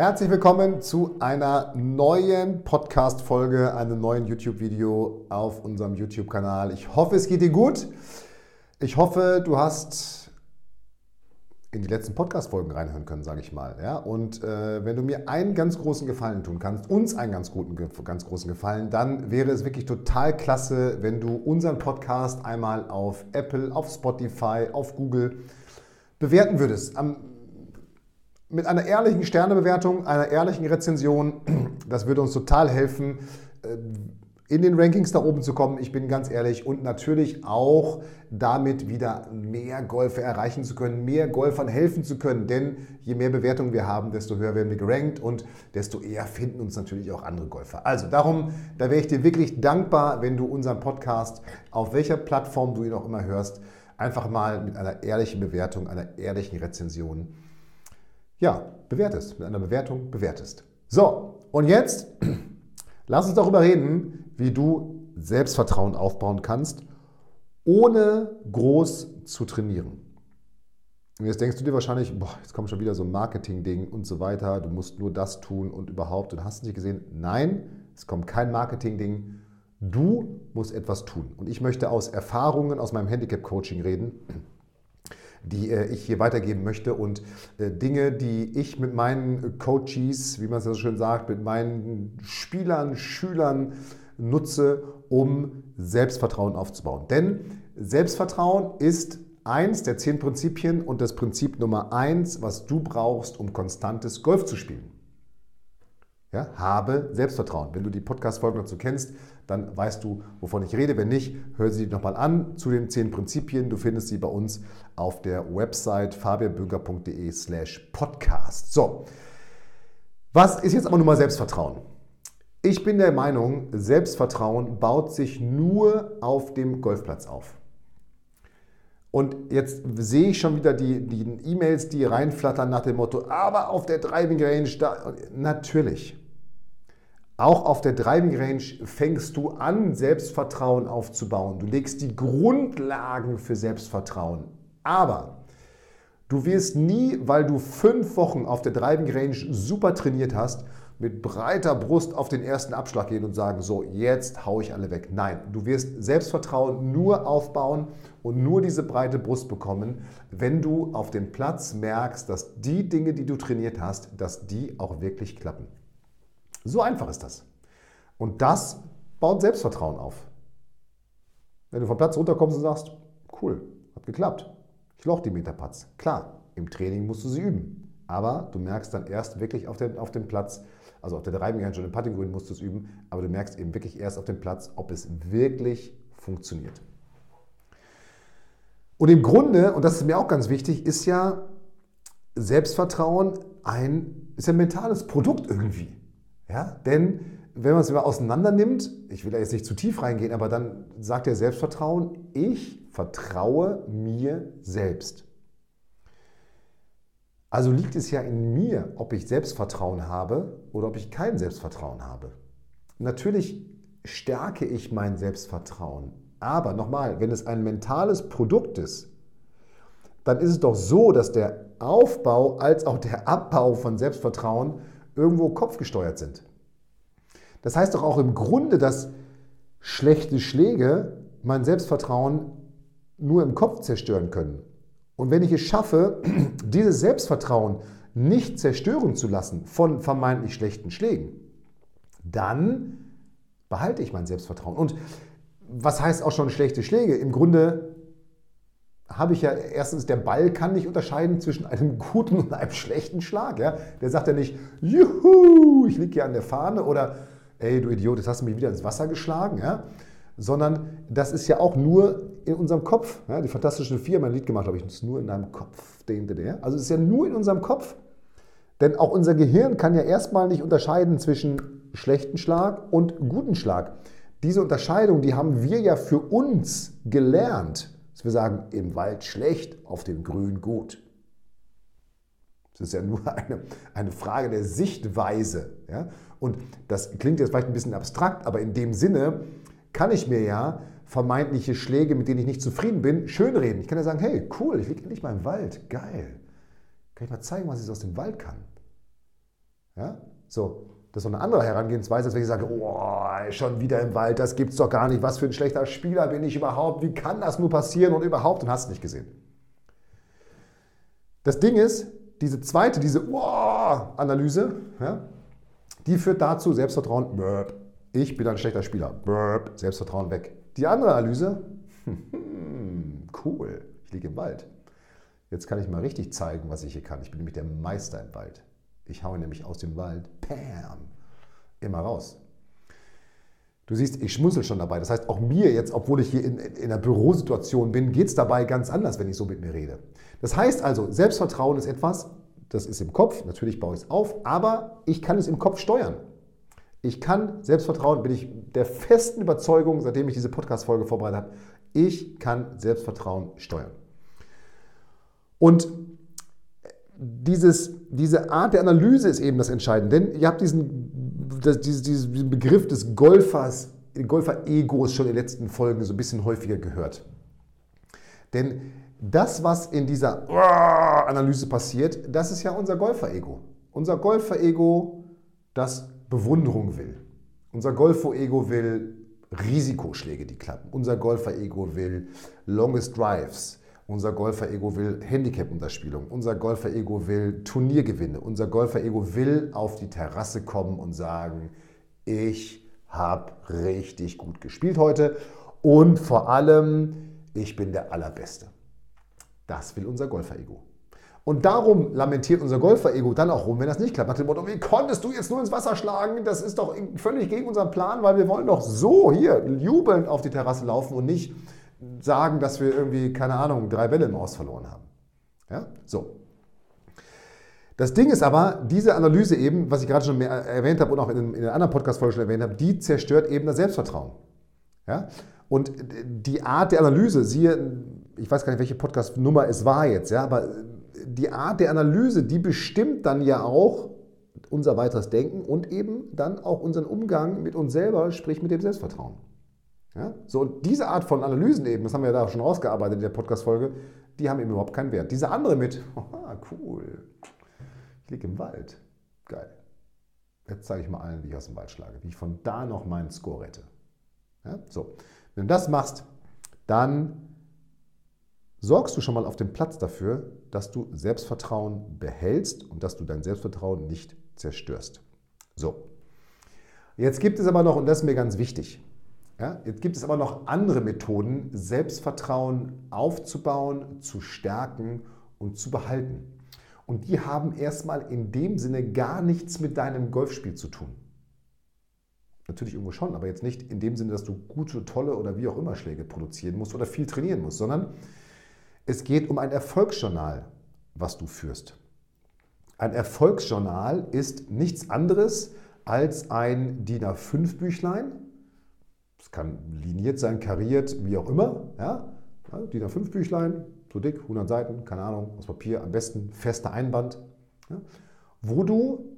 Herzlich willkommen zu einer neuen Podcast-Folge, einem neuen YouTube-Video auf unserem YouTube-Kanal. Ich hoffe, es geht dir gut. Ich hoffe, du hast in die letzten Podcast-Folgen reinhören können, sage ich mal. Ja? Und äh, wenn du mir einen ganz großen Gefallen tun kannst, uns einen ganz, guten, ganz großen Gefallen, dann wäre es wirklich total klasse, wenn du unseren Podcast einmal auf Apple, auf Spotify, auf Google bewerten würdest. Am mit einer ehrlichen Sternebewertung, einer ehrlichen Rezension, das würde uns total helfen, äh, in den Rankings da oben zu kommen, ich bin ganz ehrlich, und natürlich auch damit wieder mehr Golfer erreichen zu können, mehr Golfern helfen zu können. Denn je mehr Bewertungen wir haben, desto höher werden wir gerankt und desto eher finden uns natürlich auch andere Golfer. Also darum, da wäre ich dir wirklich dankbar, wenn du unseren Podcast, auf welcher Plattform du ihn auch immer hörst, einfach mal mit einer ehrlichen Bewertung, einer ehrlichen Rezension ja, bewertest. Mit einer Bewertung bewertest. So, und jetzt lass uns darüber reden, wie du Selbstvertrauen aufbauen kannst, ohne groß zu trainieren. Und jetzt denkst du dir wahrscheinlich, boah, jetzt kommt schon wieder so ein Marketing-Ding und so weiter, du musst nur das tun und überhaupt, und hast nicht gesehen? Nein, es kommt kein Marketing-Ding. Du musst etwas tun. Und ich möchte aus Erfahrungen aus meinem Handicap-Coaching reden die äh, ich hier weitergeben möchte und äh, Dinge, die ich mit meinen Coaches, wie man es so schön sagt, mit meinen Spielern, Schülern nutze, um Selbstvertrauen aufzubauen. Denn Selbstvertrauen ist eins der zehn Prinzipien und das Prinzip Nummer eins, was du brauchst, um konstantes Golf zu spielen. Ja, habe Selbstvertrauen. Wenn du die Podcast-Folge dazu kennst, dann weißt du, wovon ich rede. Wenn nicht, hör sie nochmal an zu den zehn Prinzipien. Du findest sie bei uns auf der Website fabianbünker.de slash podcast. So, was ist jetzt aber nun mal Selbstvertrauen? Ich bin der Meinung, Selbstvertrauen baut sich nur auf dem Golfplatz auf. Und jetzt sehe ich schon wieder die, die E-Mails, die reinflattern nach dem Motto, aber auf der Driving Range, da, natürlich. Auch auf der Driving Range fängst du an, Selbstvertrauen aufzubauen. Du legst die Grundlagen für Selbstvertrauen. Aber du wirst nie, weil du fünf Wochen auf der Driving Range super trainiert hast, mit breiter Brust auf den ersten Abschlag gehen und sagen, so, jetzt hau ich alle weg. Nein, du wirst Selbstvertrauen nur aufbauen und nur diese breite Brust bekommen, wenn du auf dem Platz merkst, dass die Dinge, die du trainiert hast, dass die auch wirklich klappen. So einfach ist das. Und das baut Selbstvertrauen auf. Wenn du vom Platz runterkommst und sagst, cool, hat geklappt. Ich loch die Meterputts. Klar, im Training musst du sie üben. Aber du merkst dann erst wirklich auf, den, auf dem Platz, also auf der Driving Range und im Putting Green musst du es üben, aber du merkst eben wirklich erst auf dem Platz, ob es wirklich funktioniert. Und im Grunde, und das ist mir auch ganz wichtig, ist ja Selbstvertrauen ein, ist ein mentales Produkt irgendwie. Ja? Denn wenn man es mal auseinander nimmt, ich will da jetzt nicht zu tief reingehen, aber dann sagt der Selbstvertrauen, ich vertraue mir selbst. Also liegt es ja in mir, ob ich Selbstvertrauen habe oder ob ich kein Selbstvertrauen habe. Natürlich stärke ich mein Selbstvertrauen. Aber nochmal, wenn es ein mentales Produkt ist, dann ist es doch so, dass der Aufbau als auch der Abbau von Selbstvertrauen irgendwo kopfgesteuert sind. Das heißt doch auch im Grunde, dass schlechte Schläge mein Selbstvertrauen nur im Kopf zerstören können. Und wenn ich es schaffe, dieses Selbstvertrauen nicht zerstören zu lassen von vermeintlich schlechten Schlägen, dann behalte ich mein Selbstvertrauen. Und was heißt auch schon schlechte Schläge? Im Grunde habe ich ja erstens, der Ball kann nicht unterscheiden zwischen einem guten und einem schlechten Schlag. Ja? Der sagt ja nicht, juhu, ich liege hier an der Fahne oder ey du Idiot, jetzt hast du mich wieder ins Wasser geschlagen. Ja? Sondern das ist ja auch nur in unserem Kopf. Ja, die Fantastischen Vier haben ein Lied gemacht, glaube ich, ist nur in deinem Kopf. Also es ist ja nur in unserem Kopf. Denn auch unser Gehirn kann ja erstmal nicht unterscheiden zwischen schlechten Schlag und guten Schlag. Diese Unterscheidung, die haben wir ja für uns gelernt. Dass wir sagen, im Wald schlecht, auf dem Grün gut. Das ist ja nur eine, eine Frage der Sichtweise. Ja? Und das klingt jetzt vielleicht ein bisschen abstrakt, aber in dem Sinne kann ich mir ja vermeintliche Schläge, mit denen ich nicht zufrieden bin, schönreden. Ich kann ja sagen, hey, cool, ich liege endlich mal im Wald, geil. Kann ich mal zeigen, was ich aus dem Wald kann. Ja? So, das ist so eine andere Herangehensweise, als wenn ich sage, oh, schon wieder im Wald, das gibt's doch gar nicht, was für ein schlechter Spieler bin ich überhaupt, wie kann das nur passieren und überhaupt und hast nicht gesehen. Das Ding ist, diese zweite, diese Oh-Analyse, ja, die führt dazu, Selbstvertrauen, burp, ich bin ein schlechter Spieler, burp, Selbstvertrauen weg. Die andere Analyse, cool, ich liege im Wald. Jetzt kann ich mal richtig zeigen, was ich hier kann. Ich bin nämlich der Meister im Wald. Ich haue nämlich aus dem Wald, bam, immer raus. Du siehst, ich schmunzel schon dabei. Das heißt, auch mir jetzt, obwohl ich hier in, in einer Bürosituation bin, geht es dabei ganz anders, wenn ich so mit mir rede. Das heißt also, Selbstvertrauen ist etwas, das ist im Kopf, natürlich baue ich es auf, aber ich kann es im Kopf steuern. Ich kann Selbstvertrauen, bin ich der festen Überzeugung, seitdem ich diese Podcast-Folge vorbereitet habe, ich kann Selbstvertrauen steuern. Und dieses, diese Art der Analyse ist eben das Entscheidende. Denn ihr habt diesen, das, diesen Begriff des Golfers, Golfer-Egos schon in den letzten Folgen so ein bisschen häufiger gehört. Denn das, was in dieser Analyse passiert, das ist ja unser Golfer-Ego. Unser Golfer-Ego, das Bewunderung will. Unser Golfer-Ego will Risikoschläge, die klappen. Unser Golfer-Ego will Longest Drives. Unser Golfer-Ego will Handicap-Unterspielung. Unser Golfer-Ego will Turniergewinne. Unser Golfer-Ego will auf die Terrasse kommen und sagen, ich habe richtig gut gespielt heute und vor allem, ich bin der Allerbeste. Das will unser Golfer-Ego. Und darum lamentiert unser Golfer-Ego dann auch rum, wenn das nicht klappt. Nach dem Motto, wie konntest du jetzt nur ins Wasser schlagen? Das ist doch völlig gegen unseren Plan, weil wir wollen doch so hier jubelnd auf die Terrasse laufen und nicht sagen, dass wir irgendwie, keine Ahnung, drei Bälle im Aus verloren haben. Ja, so. Das Ding ist aber, diese Analyse eben, was ich gerade schon erwähnt habe und auch in, in einer anderen Podcast-Folge schon erwähnt habe, die zerstört eben das Selbstvertrauen. Ja? Und die Art der Analyse, siehe, ich weiß gar nicht, welche Podcast-Nummer es war jetzt, ja, aber die Art der Analyse, die bestimmt dann ja auch unser weiteres Denken und eben dann auch unseren Umgang mit uns selber, sprich mit dem Selbstvertrauen. Ja? So, und diese Art von Analysen eben, das haben wir ja da schon rausgearbeitet in der Podcast-Folge, die haben eben überhaupt keinen Wert. Diese andere mit, oh, cool, ich liege im Wald, geil. Jetzt zeige ich mal allen, wie ich aus dem Wald schlage, wie ich von da noch meinen Score rette. Ja? So, wenn du das machst, dann sorgst du schon mal auf dem Platz dafür, dass du Selbstvertrauen behältst und dass du dein Selbstvertrauen nicht zerstörst. So, jetzt gibt es aber noch, und das ist mir ganz wichtig, ja, jetzt gibt es aber noch andere Methoden, Selbstvertrauen aufzubauen, zu stärken und zu behalten. Und die haben erstmal in dem Sinne gar nichts mit deinem Golfspiel zu tun. Natürlich irgendwo schon, aber jetzt nicht in dem Sinne, dass du gute, tolle oder wie auch immer Schläge produzieren musst oder viel trainieren musst, sondern es geht um ein Erfolgsjournal, was du führst. Ein Erfolgsjournal ist nichts anderes als ein DIN A5-Büchlein, es kann liniert sein, kariert, wie auch immer. Ja? Ja, DIN A5 Büchlein, so dick, 100 Seiten, keine Ahnung, aus Papier, am besten fester Einband. Ja? Wo du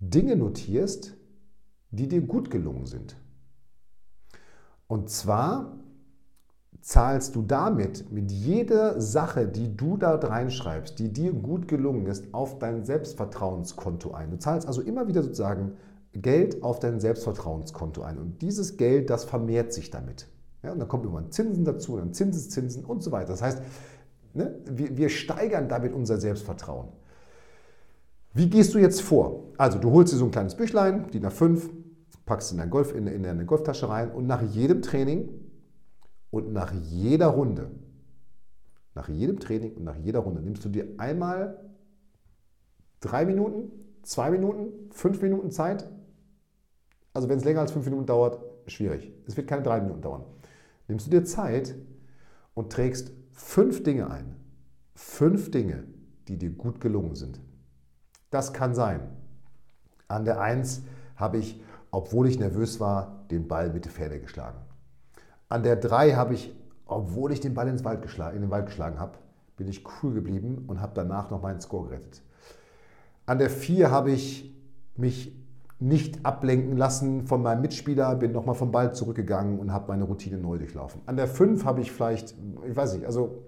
Dinge notierst, die dir gut gelungen sind. Und zwar zahlst du damit mit jeder Sache, die du da reinschreibst, die dir gut gelungen ist, auf dein Selbstvertrauenskonto ein. Du zahlst also immer wieder sozusagen Geld auf dein Selbstvertrauenskonto ein. Und dieses Geld, das vermehrt sich damit. Ja, und dann kommen irgendwann Zinsen dazu, dann Zinseszinsen und so weiter. Das heißt, ne, wir, wir steigern damit unser Selbstvertrauen. Wie gehst du jetzt vor? Also du holst dir so ein kleines Büchlein, DIN A5, packst in, dein Golf, in, in deine Golftasche rein und nach jedem Training und nach jeder Runde, nach jedem Training und nach jeder Runde nimmst du dir einmal drei Minuten, zwei Minuten, fünf Minuten Zeit also wenn es länger als fünf Minuten dauert, schwierig. Es wird keine drei Minuten dauern. nimmst du dir Zeit und trägst fünf Dinge ein. Fünf Dinge, die dir gut gelungen sind. Das kann sein. An der Eins habe ich, obwohl ich nervös war, den Ball mit der Pferde geschlagen. An der Drei habe ich, obwohl ich den Ball ins Wald geschlagen, in den Wald geschlagen habe, bin ich cool geblieben und habe danach noch meinen Score gerettet. An der 4 habe ich mich nicht ablenken lassen von meinem Mitspieler, bin nochmal vom Ball zurückgegangen und habe meine Routine neu durchlaufen. An der 5 habe ich vielleicht, ich weiß nicht, also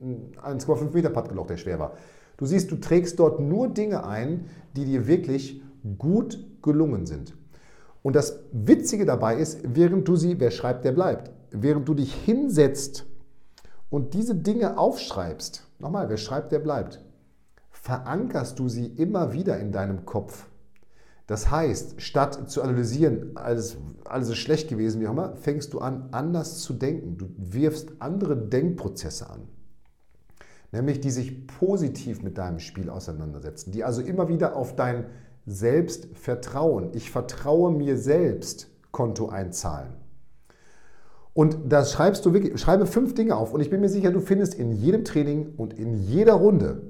einen 1,5 Meter Putt gelocht, der schwer war. Du siehst, du trägst dort nur Dinge ein, die dir wirklich gut gelungen sind. Und das Witzige dabei ist, während du sie, wer schreibt, der bleibt, während du dich hinsetzt und diese Dinge aufschreibst, nochmal, wer schreibt, der bleibt, verankerst du sie immer wieder in deinem Kopf. Das heißt, statt zu analysieren, alles, alles ist schlecht gewesen, wie auch immer, fängst du an, anders zu denken. Du wirfst andere Denkprozesse an. Nämlich die sich positiv mit deinem Spiel auseinandersetzen, die also immer wieder auf dein Selbstvertrauen, ich vertraue mir selbst, Konto einzahlen. Und das schreibst du wirklich, schreibe fünf Dinge auf und ich bin mir sicher, du findest in jedem Training und in jeder Runde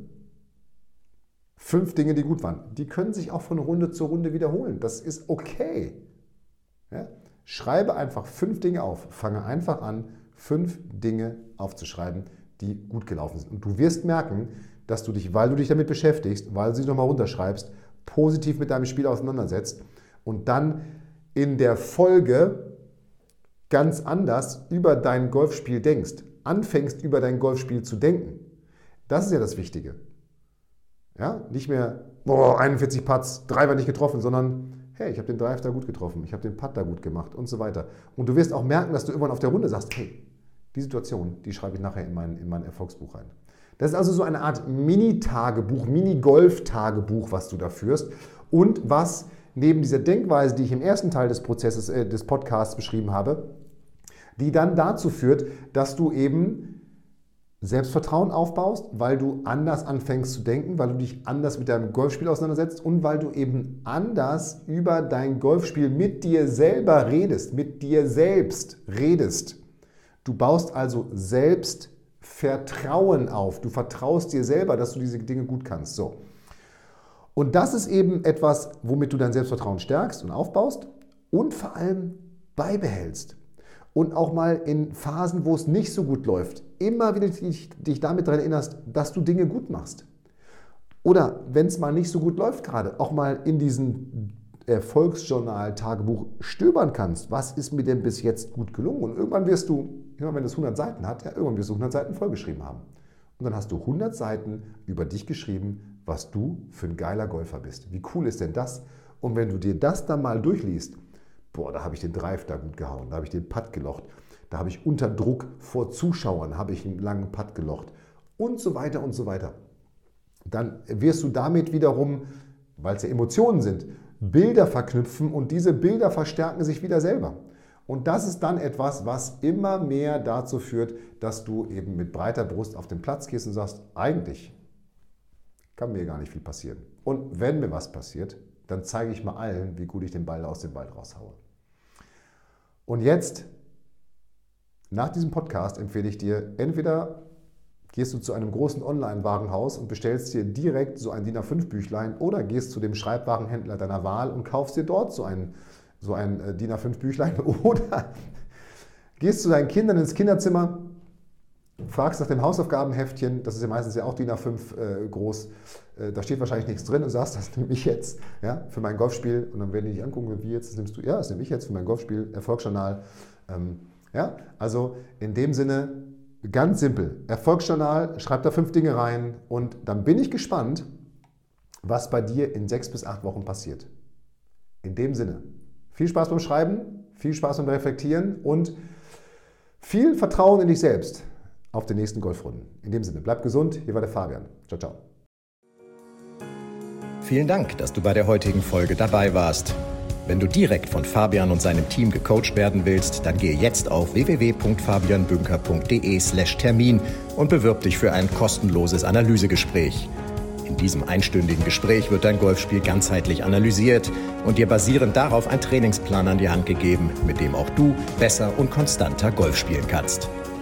fünf Dinge, die gut waren. Die können sich auch von Runde zu Runde wiederholen. Das ist okay. Ja? Schreibe einfach fünf Dinge auf. Fange einfach an, fünf Dinge aufzuschreiben, die gut gelaufen sind. Und du wirst merken, dass du dich, weil du dich damit beschäftigst, weil du sie nochmal runterschreibst, positiv mit deinem Spiel auseinandersetzt und dann in der Folge ganz anders über dein Golfspiel denkst. Anfängst über dein Golfspiel zu denken. Das ist ja das Wichtige. Ja, nicht mehr, boah, 41 Putts, Driver nicht getroffen, sondern hey, ich habe den Drive da gut getroffen, ich habe den Putt da gut gemacht und so weiter. Und du wirst auch merken, dass du irgendwann auf der Runde sagst, hey, die Situation, die schreibe ich nachher in mein, in mein Erfolgsbuch rein. Das ist also so eine Art Mini-Tagebuch, Mini-Golf-Tagebuch, was du da führst und was neben dieser Denkweise, die ich im ersten Teil des Prozesses äh, des Podcasts beschrieben habe, die dann dazu führt, dass du eben Selbstvertrauen aufbaust, weil du anders anfängst zu denken, weil du dich anders mit deinem Golfspiel auseinandersetzt und weil du eben anders über dein Golfspiel mit dir selber redest, mit dir selbst redest. Du baust also Selbstvertrauen auf. Du vertraust dir selber, dass du diese Dinge gut kannst. So. Und das ist eben etwas, womit du dein Selbstvertrauen stärkst und aufbaust und vor allem beibehältst und auch mal in Phasen, wo es nicht so gut läuft, immer wieder dich, dich damit daran erinnerst, dass du Dinge gut machst. Oder wenn es mal nicht so gut läuft gerade, auch mal in diesem Erfolgsjournal-Tagebuch stöbern kannst. Was ist mir denn bis jetzt gut gelungen? Und irgendwann wirst du, immer wenn es 100 Seiten hat, ja, irgendwann wirst du 100 Seiten vollgeschrieben haben. Und dann hast du 100 Seiten über dich geschrieben, was du für ein geiler Golfer bist. Wie cool ist denn das? Und wenn du dir das dann mal durchliest, boah, da habe ich den Drive da gut gehauen, da habe ich den Putt gelocht, da habe ich unter Druck vor Zuschauern, habe ich einen langen Putt gelocht und so weiter und so weiter. Dann wirst du damit wiederum, weil es ja Emotionen sind, Bilder verknüpfen und diese Bilder verstärken sich wieder selber. Und das ist dann etwas, was immer mehr dazu führt, dass du eben mit breiter Brust auf den Platz gehst und sagst, eigentlich kann mir gar nicht viel passieren. Und wenn mir was passiert, dann zeige ich mal allen, wie gut ich den Ball aus dem Ball raushaue. Und jetzt, nach diesem Podcast, empfehle ich dir, entweder gehst du zu einem großen Online-Warenhaus und bestellst dir direkt so ein DIN A5-Büchlein oder gehst zu dem Schreibwarenhändler deiner Wahl und kaufst dir dort so ein, so ein äh, DIN A5-Büchlein oder gehst zu deinen Kindern ins Kinderzimmer fragst nach dem Hausaufgabenheftchen, das ist ja meistens ja auch DIN A5 äh, groß, äh, da steht wahrscheinlich nichts drin und sagst, das nehme ich jetzt ja, für mein Golfspiel und dann werden die dich angucken, wie jetzt, das nimmst du, ja, das nehme ich jetzt für mein Golfspiel, Erfolgsjournal. Ähm, ja, also in dem Sinne ganz simpel, Erfolgsjournal, schreib da fünf Dinge rein und dann bin ich gespannt, was bei dir in sechs bis acht Wochen passiert. In dem Sinne, viel Spaß beim Schreiben, viel Spaß beim Reflektieren und viel Vertrauen in dich selbst auf den nächsten Golfrunden. In dem Sinne, bleib gesund. Hier war der Fabian. Ciao, ciao. Vielen Dank, dass du bei der heutigen Folge dabei warst. Wenn du direkt von Fabian und seinem Team gecoacht werden willst, dann gehe jetzt auf www.fabianbünker.de/termin und bewirb dich für ein kostenloses Analysegespräch. In diesem einstündigen Gespräch wird dein Golfspiel ganzheitlich analysiert und dir basierend darauf ein Trainingsplan an die Hand gegeben, mit dem auch du besser und konstanter Golf spielen kannst.